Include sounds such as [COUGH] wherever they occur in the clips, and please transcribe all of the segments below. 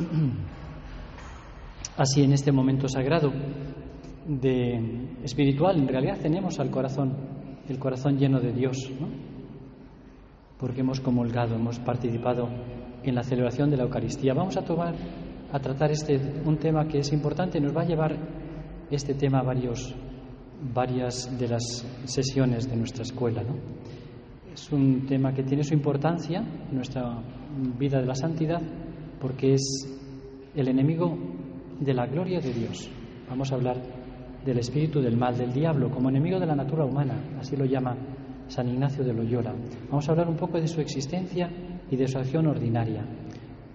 [CLEARS THROAT] Así en este momento sagrado de espiritual, en realidad tenemos al corazón, el corazón lleno de Dios, ¿no? porque hemos comulgado, hemos participado en la celebración de la Eucaristía. Vamos a tomar, a tratar este un tema que es importante, nos va a llevar este tema a varios, varias de las sesiones de nuestra escuela. ¿no? Es un tema que tiene su importancia en nuestra vida de la santidad porque es el enemigo de la gloria de Dios. Vamos a hablar del espíritu del mal, del diablo, como enemigo de la natura humana, así lo llama San Ignacio de Loyola. Vamos a hablar un poco de su existencia y de su acción ordinaria,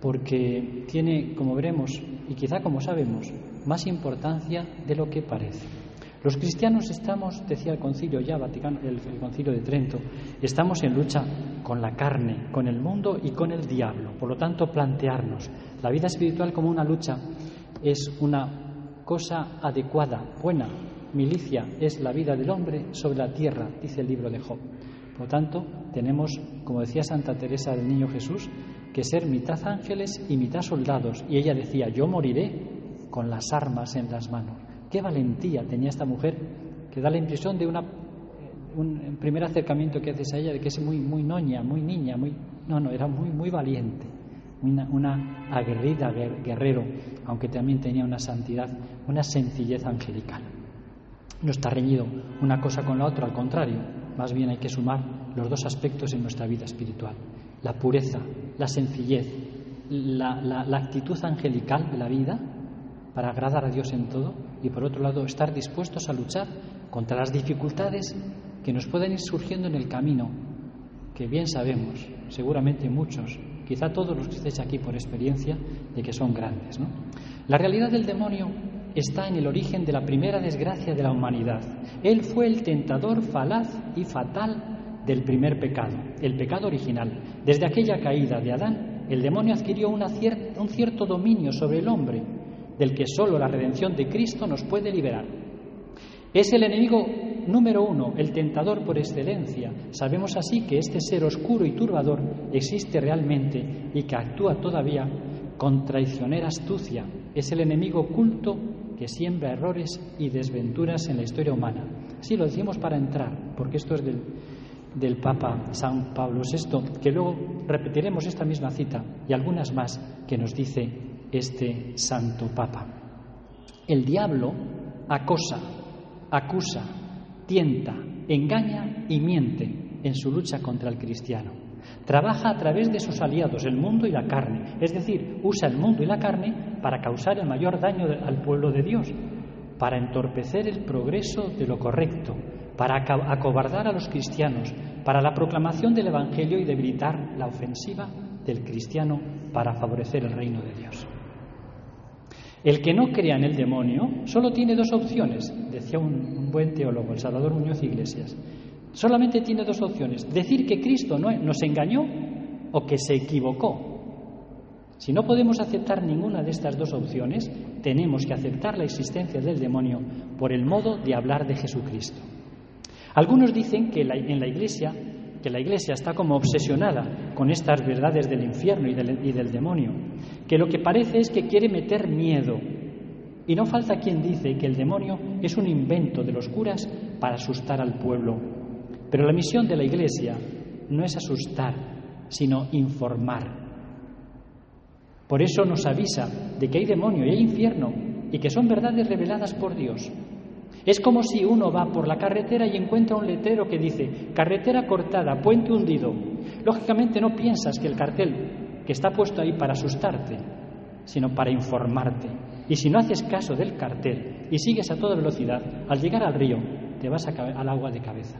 porque tiene, como veremos, y quizá como sabemos, más importancia de lo que parece. Los cristianos estamos, decía el concilio ya Vaticano, el, concilio de Trento, estamos en lucha con la carne, con el mundo y con el diablo. Por lo tanto, plantearnos la vida espiritual como una lucha es una cosa adecuada, buena. Milicia es la vida del hombre sobre la tierra, dice el libro de Job. Por lo tanto, tenemos, como decía Santa Teresa del Niño Jesús, que ser mitad ángeles y mitad soldados. Y ella decía, yo moriré con las armas en las manos. Qué valentía tenía esta mujer, que da la impresión de una, un primer acercamiento que haces a ella, de que es muy, muy noña, muy niña, muy... No, no, era muy, muy valiente, una, aguerrida guerrero, aunque también tenía una santidad, una sencillez angelical. No está reñido una cosa con la otra, al contrario, más bien hay que sumar los dos aspectos en nuestra vida espiritual, la pureza, la sencillez, la actitud angelical de la vida para agradar a Dios en todo y por otro lado estar dispuestos a luchar contra las dificultades que nos pueden ir surgiendo en el camino, que bien sabemos, seguramente muchos, quizá todos los que estéis aquí por experiencia, de que son grandes. ¿no? La realidad del demonio está en el origen de la primera desgracia de la humanidad. Él fue el tentador falaz y fatal del primer pecado, el pecado original. Desde aquella caída de Adán, el demonio adquirió un cierto dominio sobre el hombre, del que solo la redención de Cristo nos puede liberar. Es el enemigo número uno, el tentador por excelencia. Sabemos así que este ser oscuro y turbador existe realmente y que actúa todavía con traicionera astucia. Es el enemigo oculto que siembra errores y desventuras en la historia humana. Sí, lo decimos para entrar, porque esto es del, del Papa San Pablo VI, que luego repetiremos esta misma cita y algunas más que nos dice este Santo Papa. El diablo acosa, acusa, tienta, engaña y miente en su lucha contra el cristiano. Trabaja a través de sus aliados, el mundo y la carne, es decir, usa el mundo y la carne para causar el mayor daño al pueblo de Dios, para entorpecer el progreso de lo correcto, para acobardar a los cristianos, para la proclamación del Evangelio y debilitar la ofensiva del cristiano para favorecer el reino de Dios. El que no crea en el demonio solo tiene dos opciones, decía un, buen teólogo, el Salvador Muñoz Iglesias. Solamente tiene dos opciones, decir que Cristo no, nos engañó o que se equivocó. Si no podemos aceptar ninguna de estas dos opciones, tenemos que aceptar la existencia del demonio por el modo de hablar de Jesucristo. Algunos dicen que en la Iglesia que la Iglesia está como obsesionada con estas verdades del infierno y del, y del, demonio, que lo que parece es que quiere meter miedo. Y no falta quien dice que el demonio es un invento de los curas para asustar al pueblo. Pero la misión de la Iglesia no es asustar, sino informar. Por eso nos avisa de que hay demonio y hay infierno y que son verdades reveladas por Dios. Es como si uno va por la carretera y encuentra un letrero que dice carretera cortada, puente hundido. Lógicamente no piensas que el cartel que está puesto ahí para asustarte, sino para informarte. Y si no haces caso del cartel y sigues a toda velocidad, al llegar al río te vas al agua de cabeza.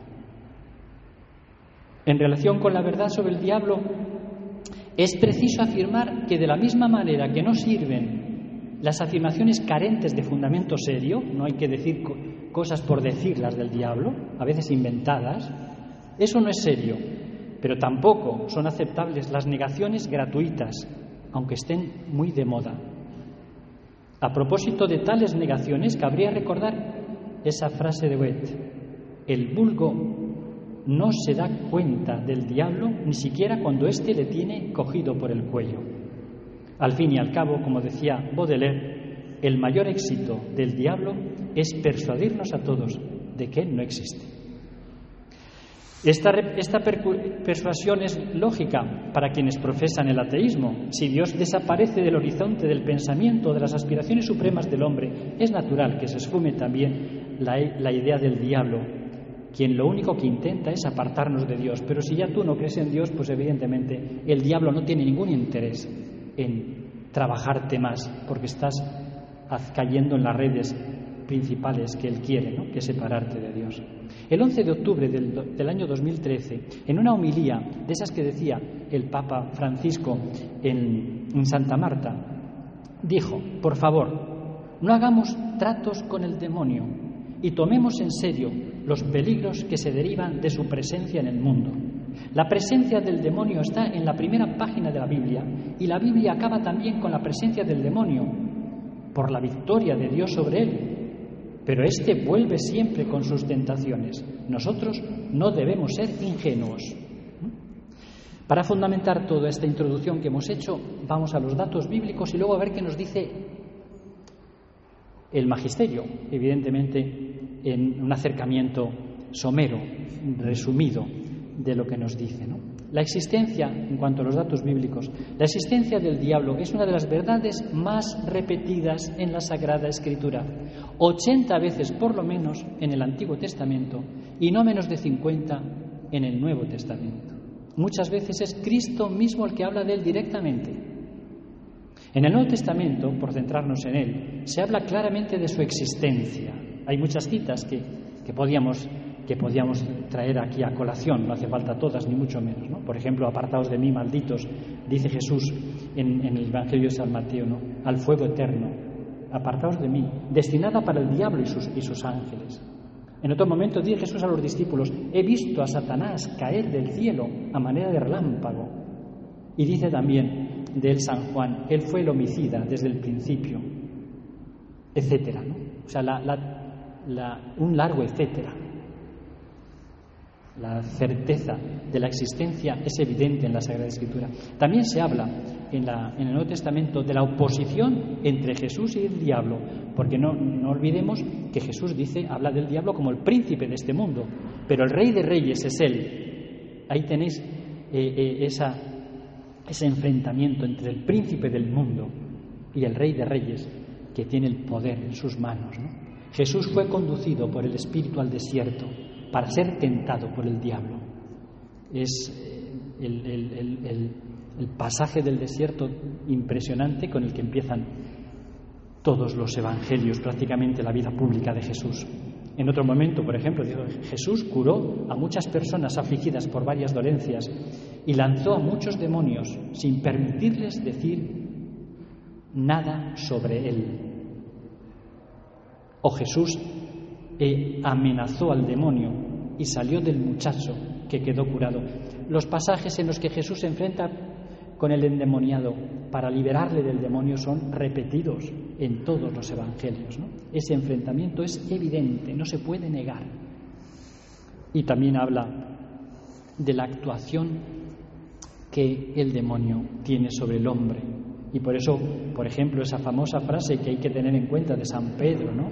En relación con la verdad sobre el diablo, es preciso afirmar que de la misma manera que no sirven las afirmaciones carentes de fundamento serio, no hay que decir cosas por decirlas del diablo, a veces inventadas, eso no es serio, pero tampoco son aceptables las negaciones gratuitas, aunque estén muy de moda. A propósito de tales negaciones, cabría recordar esa frase de Goethe, el vulgo no se da cuenta del diablo ni siquiera cuando éste le tiene cogido por el cuello. Al fin y al cabo, como decía Baudelaire, el mayor éxito del diablo es persuadirnos a todos de que no existe. Esta, persuasión es lógica para quienes profesan el ateísmo. Si Dios desaparece del horizonte del pensamiento, de las aspiraciones supremas del hombre, es natural que se esfume también la idea del diablo, quien lo único que intenta es apartarnos de Dios. Pero si ya tú no crees en Dios, pues evidentemente el diablo no tiene ningún interés en trabajarte más, porque estás cayendo en las redes principales que él quiere, ¿no? que es separarte de Dios. El 11 de octubre del, año 2013, en una homilía de esas que decía el Papa Francisco en Santa Marta, dijo, por favor, no hagamos tratos con el demonio y tomemos en serio los peligros que se derivan de su presencia en el mundo. La presencia del demonio está en la primera página de la Biblia y la Biblia acaba también con la presencia del demonio por la victoria de Dios sobre él pero éste vuelve siempre con sus tentaciones. Nosotros no debemos ser ingenuos. Para fundamentar toda esta introducción que hemos hecho, vamos a los datos bíblicos y luego a ver qué nos dice el magisterio, evidentemente en un acercamiento somero, resumido de lo que nos dice. ¿no? La existencia, en cuanto a los datos bíblicos, la existencia del diablo es una de las verdades más repetidas en la Sagrada Escritura. 80 veces por lo menos en el Antiguo Testamento y no menos de 50 en el Nuevo Testamento. Muchas veces es Cristo mismo el que habla de él directamente. En el Nuevo Testamento, por centrarnos en él, se habla claramente de su existencia. Hay muchas citas que, que podíamos que podíamos traer aquí a colación, no hace falta todas, ni mucho menos. ¿no? Por ejemplo, apartados de mí, malditos, dice Jesús en, el Evangelio de San Mateo, ¿no? al fuego eterno, apartados de mí, destinada para el diablo y sus, y sus ángeles. En otro momento dice Jesús a los discípulos, he visto a Satanás caer del cielo a manera de relámpago. Y dice también de él San Juan, él fue el homicida desde el principio, etcétera. ¿no? O sea, un largo etcétera. La certeza de la existencia es evidente en la Sagrada Escritura. También se habla en, el Nuevo Testamento de la oposición entre Jesús y el diablo, porque no, olvidemos que Jesús dice, habla del diablo como el príncipe de este mundo, pero el rey de reyes es él. Ahí tenéis eh, eh, ese enfrentamiento entre el príncipe del mundo y el rey de reyes que tiene el poder en sus manos. Jesús fue conducido por el Espíritu al desierto para ser tentado por el diablo. Es eh, el, pasaje del desierto impresionante con el que empiezan todos los evangelios, prácticamente la vida pública de Jesús. En otro momento, por ejemplo, Jesús curó a muchas personas afligidas por varias dolencias y lanzó a muchos demonios sin permitirles decir nada sobre él. O Jesús e amenazó al demonio y salió del muchacho que quedó curado. Los pasajes en los que Jesús se enfrenta con el endemoniado para liberarle del demonio son repetidos en todos los evangelios. Ese enfrentamiento es evidente, no se puede negar. Y también habla de la actuación que el demonio tiene sobre el hombre. Y por eso, por ejemplo, esa famosa frase que hay que tener en cuenta de San Pedro, ¿no?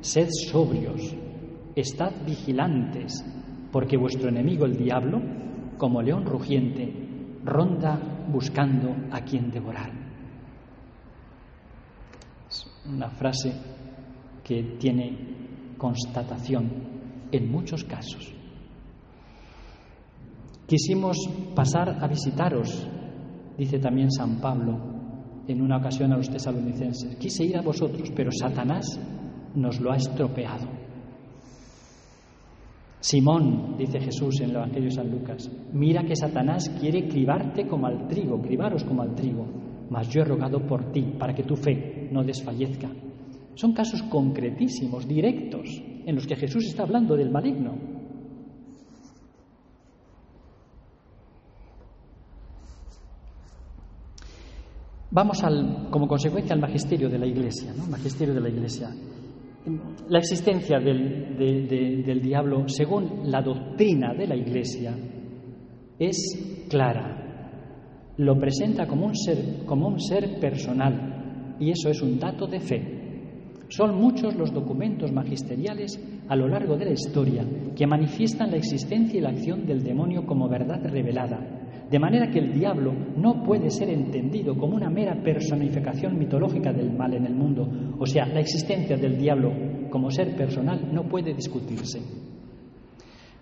Sed sobrios, estad vigilantes, porque vuestro enemigo el diablo, como león rugiente, ronda buscando a quien devorar. Es una frase que tiene constatación en muchos casos. Quisimos pasar a visitaros, dice también San Pablo en una ocasión a los tesalonicenses. Quise ir a vosotros, pero Satanás nos lo ha estropeado. Simón, dice Jesús en el Evangelio de San Lucas, mira que Satanás quiere cribarte como al trigo, cribaros como al trigo, mas yo he rogado por ti para que tu fe no desfallezca. Son casos concretísimos, directos, en los que Jesús está hablando del maligno. Vamos al, como consecuencia al magisterio de la Iglesia, ¿no? Magisterio de la Iglesia la existencia del, diablo, según la doctrina de la Iglesia, es clara. lo presenta como un ser, como un ser personal y eso es un dato de fe. Son muchos los documentos magisteriales a lo largo de la historia que manifiestan la existencia y la acción del demonio como verdad revelada, de manera que el diablo no puede ser entendido como una mera personificación mitológica del mal en el mundo, o sea, la existencia del diablo como ser personal no puede discutirse.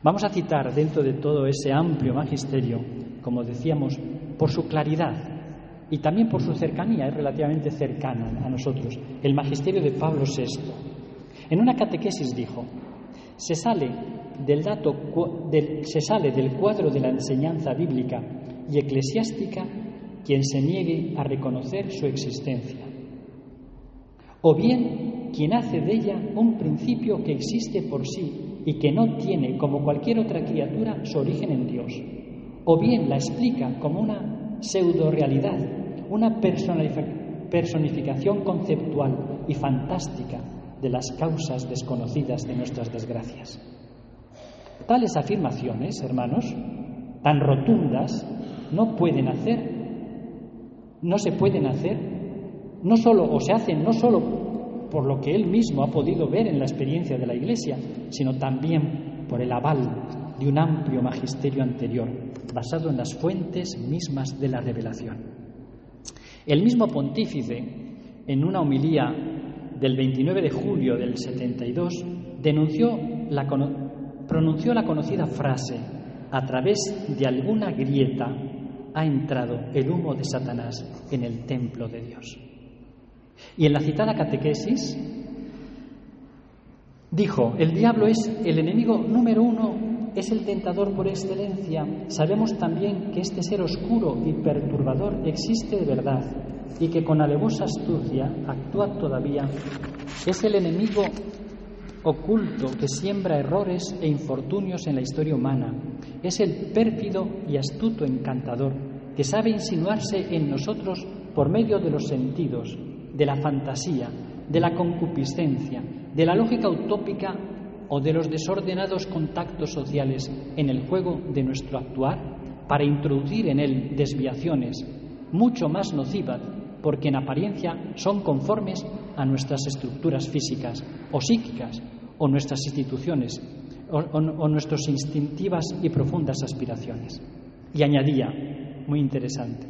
Vamos a citar dentro de todo ese amplio magisterio, como decíamos, por su claridad, y también por su cercanía, es relativamente cercana a nosotros, el magisterio de Pablo VI. En una catequesis dijo, se sale del, dato, se sale del cuadro de la enseñanza bíblica y eclesiástica quien se niegue a reconocer su existencia, o bien quien hace de ella un principio que existe por sí y que no tiene, como cualquier otra criatura, su origen en Dios, o bien la explica como una pseudo-realidad una personificación conceptual y fantástica de las causas desconocidas de nuestras desgracias. Tales afirmaciones, hermanos, tan rotundas, no pueden hacer, no se pueden hacer, no solo, o se hacen no solo por lo que él mismo ha podido ver en la experiencia de la Iglesia, sino también por el aval de un amplio magisterio anterior, basado en las fuentes mismas de la revelación. El mismo pontífice, en una homilía del 29 de julio del 72, denunció la, pronunció la conocida frase, a través de alguna grieta ha entrado el humo de Satanás en el templo de Dios. Y en la citada catequesis dijo, el diablo es el enemigo número uno es el tentador por excelencia, sabemos también que este ser oscuro y perturbador existe de verdad y que con alevosa astucia actúa todavía. Es el enemigo oculto que siembra errores e infortunios en la historia humana. Es el pérfido y astuto encantador que sabe insinuarse en nosotros por medio de los sentidos, de la fantasía, de la concupiscencia, de la lógica utópica o de los desordenados contactos sociales en el juego de nuestro actuar para introducir en él desviaciones mucho más nocivas porque en apariencia son conformes a nuestras estructuras físicas o psíquicas o nuestras instituciones o, nuestras instintivas y profundas aspiraciones. Y añadía, muy interesante,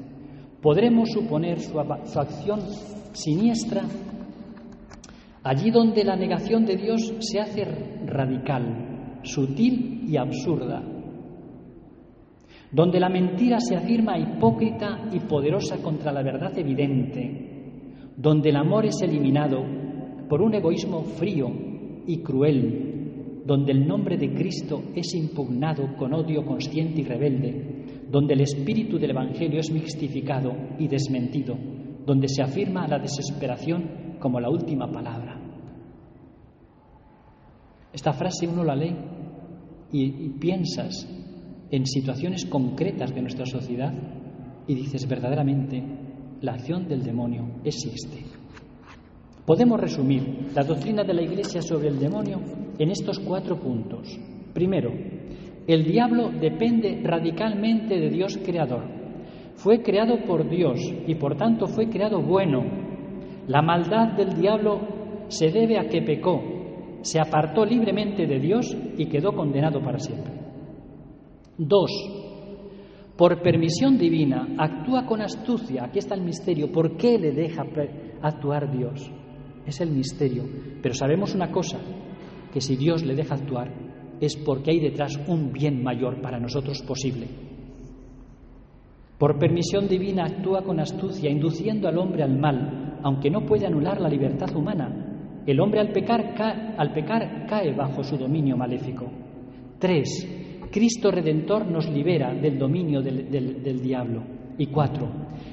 podremos suponer su acción siniestra Allí donde la negación de Dios se hace radical, sutil y absurda, donde la mentira se afirma hipócrita y poderosa contra la verdad evidente, donde el amor es eliminado por un egoísmo frío y cruel, donde el nombre de Cristo es impugnado con odio consciente y rebelde, donde el espíritu del Evangelio es mixtificado y desmentido, donde se afirma la desesperación como la última palabra. Esta frase uno la lee y, piensas en situaciones concretas de nuestra sociedad y dices verdaderamente, la acción del demonio existe. Podemos resumir la doctrina de la Iglesia sobre el demonio en estos cuatro puntos. Primero, el diablo depende radicalmente de Dios creador. Fue creado por Dios y por tanto fue creado bueno, la maldad del diablo se debe a que pecó, se apartó libremente de Dios y quedó condenado para siempre. Dos, por permisión divina, actúa con astucia. Aquí está el misterio. ¿Por qué le deja actuar Dios? Es el misterio. Pero sabemos una cosa, que si Dios le deja actuar es porque hay detrás un bien mayor para nosotros posible. Por permisión divina actúa con astucia, induciendo al hombre al mal, aunque no puede anular la libertad humana. El hombre al pecar, cae, bajo su dominio maléfico. Tres, Cristo Redentor nos libera del dominio del, diablo. Y cuatro,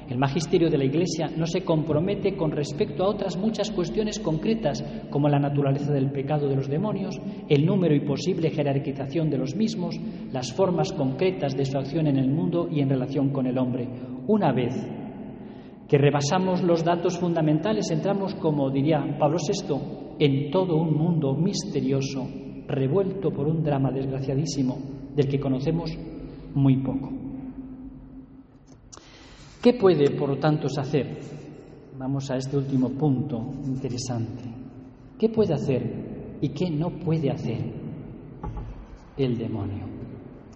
el magisterio de la Iglesia no se compromete con respecto a otras muchas cuestiones concretas como la naturaleza del pecado de los demonios, el número y posible jerarquización de los mismos, las formas concretas de su acción en el mundo y en relación con el hombre. Una vez que rebasamos los datos fundamentales, entramos, como diría Pablo VI, en todo un mundo misterioso, revuelto por un drama desgraciadísimo del que conocemos muy poco. ¿Qué puede, por lo tanto, hacer? Vamos a este último punto interesante. ¿Qué puede hacer y qué no puede hacer el demonio?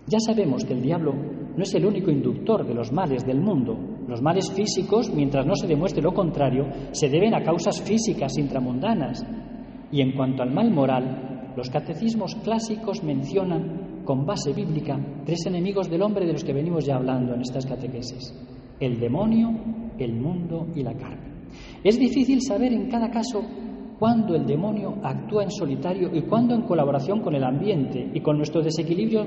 Ya sabemos que el diablo no es el único inductor de los males del mundo. Los males físicos, mientras no se demuestre lo contrario, se deben a causas físicas intramundanas. Y en cuanto al mal moral, los catecismos clásicos mencionan con base bíblica tres enemigos del hombre de los que venimos ya hablando en estas catequesis. El demonio, el mundo y la carne. Es difícil saber en cada caso cuándo el demonio actúa en solitario y cuándo en colaboración con el ambiente y con nuestro desequilibrio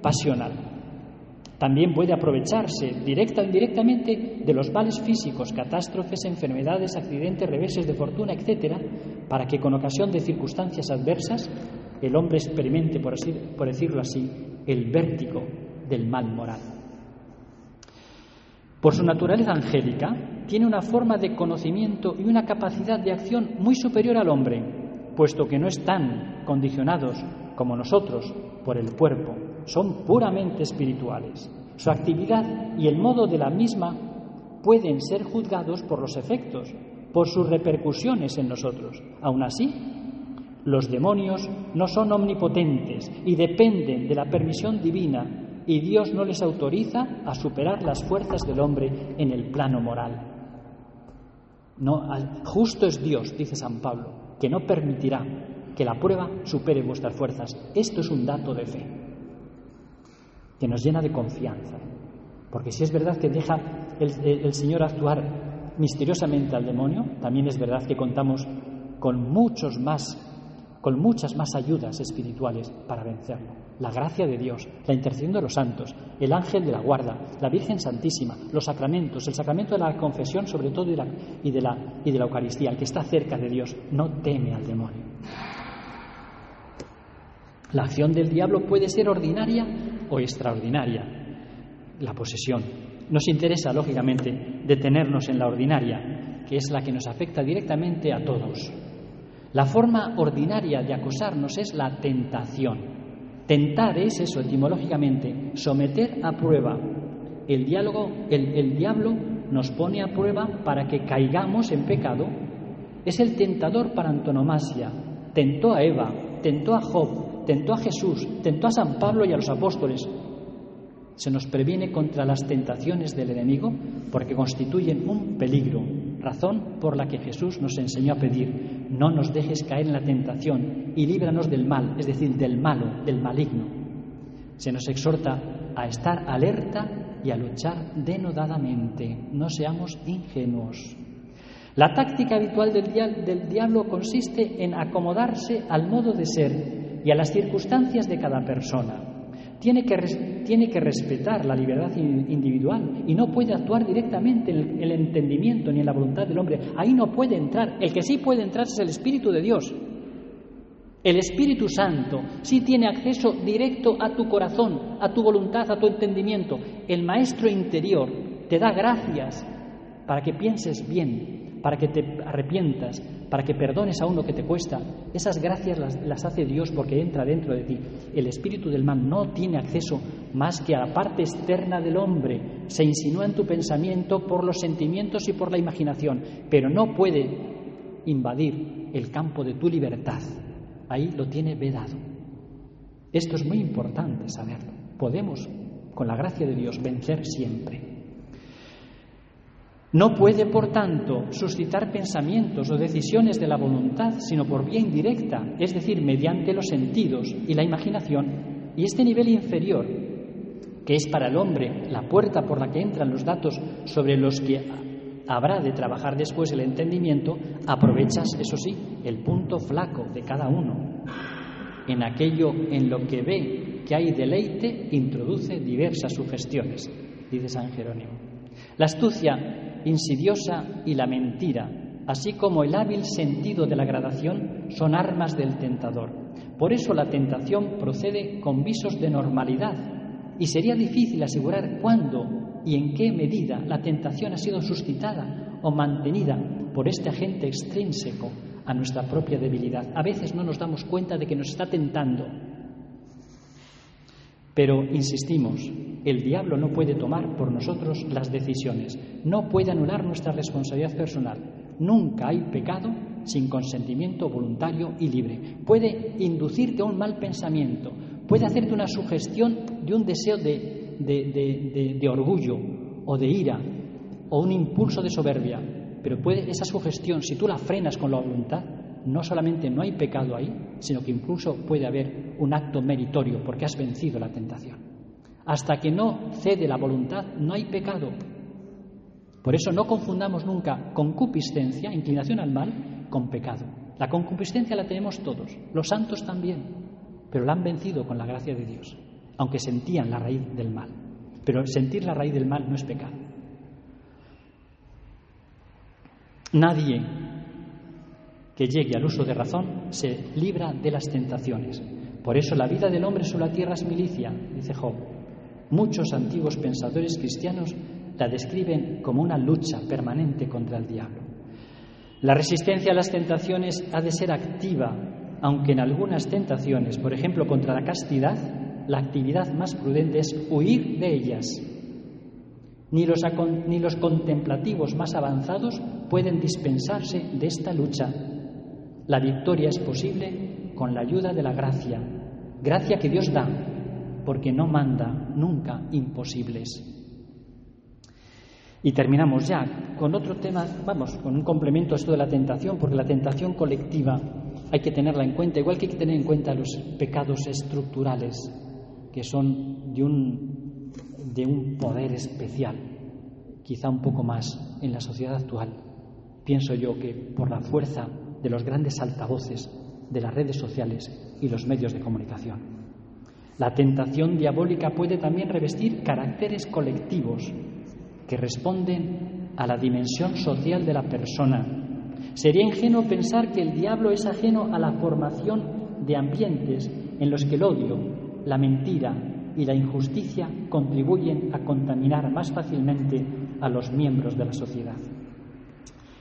pasional. También puede aprovecharse directa o indirectamente de los males físicos, catástrofes, enfermedades, accidentes, reveses de fortuna, etcétera, para que con ocasión de circunstancias adversas el hombre experimente, por, por decirlo así, el vértigo del mal moral. Por su naturaleza angélica, tiene una forma de conocimiento y una capacidad de acción muy superior al hombre, puesto que no están condicionados como nosotros por el cuerpo, son puramente espirituales. Su actividad y el modo de la misma pueden ser juzgados por los efectos, por sus repercusiones en nosotros. Aún así, los demonios no son omnipotentes y dependen de la permisión divina y Dios no les autoriza a superar las fuerzas del hombre en el plano moral. No, justo es Dios, dice San Pablo, que no permitirá que la prueba supere vuestras fuerzas. Esto es un dato de fe que nos llena de confianza. Porque si es verdad que deja el, Señor actuar misteriosamente al demonio, también es verdad que contamos con muchos más con muchas más ayudas espirituales para vencerlo. La gracia de Dios, la intercesión de los santos, el ángel de la guarda, la Virgen Santísima, los sacramentos, el sacramento de la confesión sobre todo y, de, la, y de la Eucaristía. El que está cerca de Dios no teme al demonio. La acción del diablo puede ser ordinaria o extraordinaria. La posesión. Nos interesa, lógicamente, detenernos en la ordinaria, que es la que nos afecta directamente a todos. La forma ordinaria de acosarnos es la tentación. Tentar es eso, etimológicamente, someter a prueba. El, diálogo, el, diablo nos pone a prueba para que caigamos en pecado. Es el tentador para antonomasia. Tentó a Eva, tentó a Job, tentó a Jesús, tentó a San Pablo y a los apóstoles. Se nos previene contra las tentaciones del enemigo porque constituyen un peligro, razón por la que Jesús nos enseñó a pedir, no nos dejes caer en la tentación y líbranos del mal, es decir, del malo, del maligno. Se nos exhorta a estar alerta y a luchar denodadamente, no seamos ingenuos. La táctica habitual del, del diablo consiste en acomodarse al modo de ser y a las circunstancias de cada persona tiene que, tiene que respetar la libertad individual y no puede actuar directamente en el, entendimiento ni en la voluntad del hombre. Ahí no puede entrar. El que sí puede entrar es el Espíritu de Dios. El Espíritu Santo sí tiene acceso directo a tu corazón, a tu voluntad, a tu entendimiento. El Maestro interior te da gracias para que pienses bien, para que te arrepientas, para que perdones a uno que te cuesta, esas gracias las, hace Dios porque entra dentro de ti. El espíritu del mal no tiene acceso más que a la parte externa del hombre, se insinúa en tu pensamiento por los sentimientos y por la imaginación, pero no puede invadir el campo de tu libertad. Ahí lo tiene vedado. Esto es muy importante saberlo. Podemos, con la gracia de Dios, vencer siempre. No puede, por tanto, suscitar pensamientos o decisiones de la voluntad, sino por vía indirecta, es decir, mediante los sentidos y la imaginación. Y este nivel inferior, que es para el hombre la puerta por la que entran los datos sobre los que habrá de trabajar después el entendimiento, aprovechas, eso sí, el punto flaco de cada uno. En aquello en lo que ve que hay deleite, introduce diversas sugestiones, dice San Jerónimo. La astucia insidiosa y la mentira, así como el hábil sentido de la gradación, son armas del tentador. Por eso la tentación procede con visos de normalidad y sería difícil asegurar cuándo y en qué medida la tentación ha sido suscitada o mantenida por este agente extrínseco a nuestra propia debilidad. A veces no nos damos cuenta de que nos está tentando. Pero insistimos, el diablo no puede tomar por nosotros las decisiones, no puede anular nuestra responsabilidad personal. Nunca hay pecado sin consentimiento voluntario y libre. Puede inducirte a un mal pensamiento, puede hacerte una sugestión de un deseo de, de, orgullo o de ira o un impulso de soberbia, pero puede esa sugestión, si tú la frenas con la voluntad, no solamente no hay pecado ahí, sino que incluso puede haber un acto meritorio porque has vencido la tentación. Hasta que no cede la voluntad, no hay pecado. Por eso no confundamos nunca concupiscencia, inclinación al mal, con pecado. La concupiscencia la tenemos todos, los santos también, pero la han vencido con la gracia de Dios, aunque sentían la raíz del mal. Pero sentir la raíz del mal no es pecado. Nadie que llegue al uso de razón se libra de las tentaciones. Por eso la vida del hombre sobre la tierra es milicia, dice Job. Muchos antiguos pensadores cristianos la describen como una lucha permanente contra el diablo. La resistencia a las tentaciones ha de ser activa, aunque en algunas tentaciones, por ejemplo contra la castidad, la actividad más prudente es huir de ellas. Ni los, contemplativos más avanzados pueden dispensarse de esta lucha la victoria es posible con la ayuda de la gracia, gracia que Dios da, porque no manda nunca imposibles. Y terminamos ya con otro tema, vamos, con un complemento a esto de la tentación, porque la tentación colectiva hay que tenerla en cuenta, igual que hay que tener en cuenta los pecados estructurales, que son de un, de un poder especial, quizá un poco más en la sociedad actual. Pienso yo que por la fuerza de los grandes altavoces de las redes sociales y los medios de comunicación. La tentación diabólica puede también revestir caracteres colectivos que responden a la dimensión social de la persona. Sería ingenuo pensar que el diablo es ajeno a la formación de ambientes en los que el odio, la mentira y la injusticia contribuyen a contaminar más fácilmente a los miembros de la sociedad.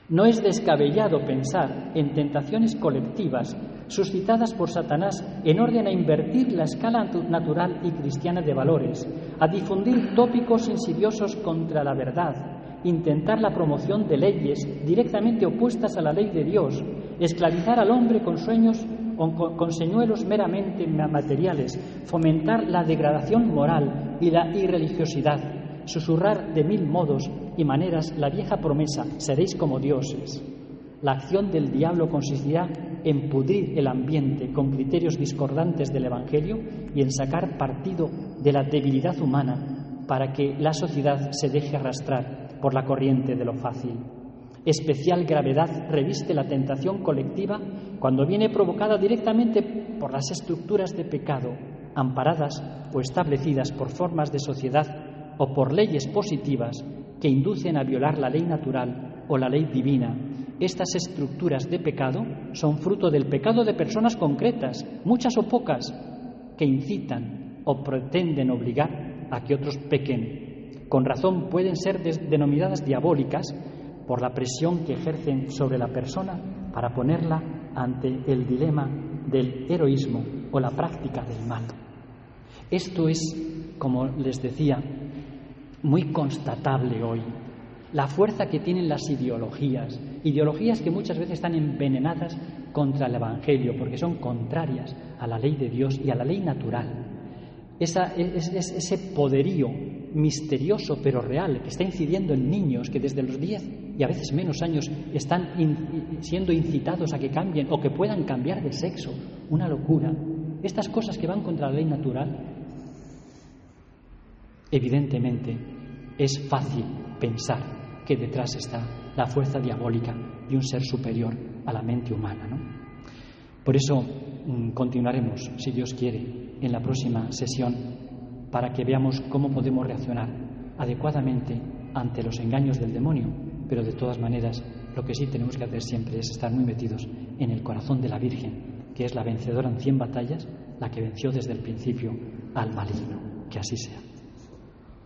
No es descabellado pensar en tentaciones colectivas suscitadas por Satanás en orden a invertir la escala natural y cristiana de valores, a difundir tópicos insidiosos contra la verdad, intentar la promoción de leyes directamente opuestas a la ley de Dios, esclavizar al hombre con sueños o con señuelos meramente materiales, fomentar la degradación moral y la irreligiosidad, susurrar de mil modos y maneras la vieja promesa, seréis como dioses. La acción del diablo consistirá en pudrir el ambiente con criterios discordantes del Evangelio y en sacar partido de la debilidad humana para que la sociedad se deje arrastrar por la corriente de lo fácil. Especial gravedad reviste la tentación colectiva cuando viene provocada directamente por las estructuras de pecado, amparadas o establecidas por formas de sociedad o por leyes positivas que inducen a violar la ley natural o la ley divina. Estas estructuras de pecado son fruto del pecado de personas concretas, muchas o pocas, que incitan o pretenden obligar a que otros pequen. Con razón pueden ser denominadas diabólicas por la presión que ejercen sobre la persona para ponerla ante el dilema del heroísmo o la práctica del mal. Esto es, como les decía, muy constatable hoy. La fuerza que tienen las ideologías, ideologías que muchas veces están envenenadas contra el Evangelio, porque son contrarias a la ley de Dios y a la ley natural. ese poderío misterioso pero real que está incidiendo en niños que desde los 10 y a veces menos años están siendo incitados a que cambien o que puedan cambiar de sexo, una locura. Estas cosas que van contra la ley natural Evidentemente, es fácil pensar que detrás está la fuerza diabólica de un ser superior a la mente humana. ¿no? Por eso mm, continuaremos, si Dios quiere, en la próxima sesión para que veamos cómo podemos reaccionar adecuadamente ante los engaños del demonio, pero de todas maneras lo que sí tenemos que hacer siempre es estar muy metidos en el corazón de la Virgen, que es la vencedora en cien batallas, la que venció desde el principio al maligno. Que así sea.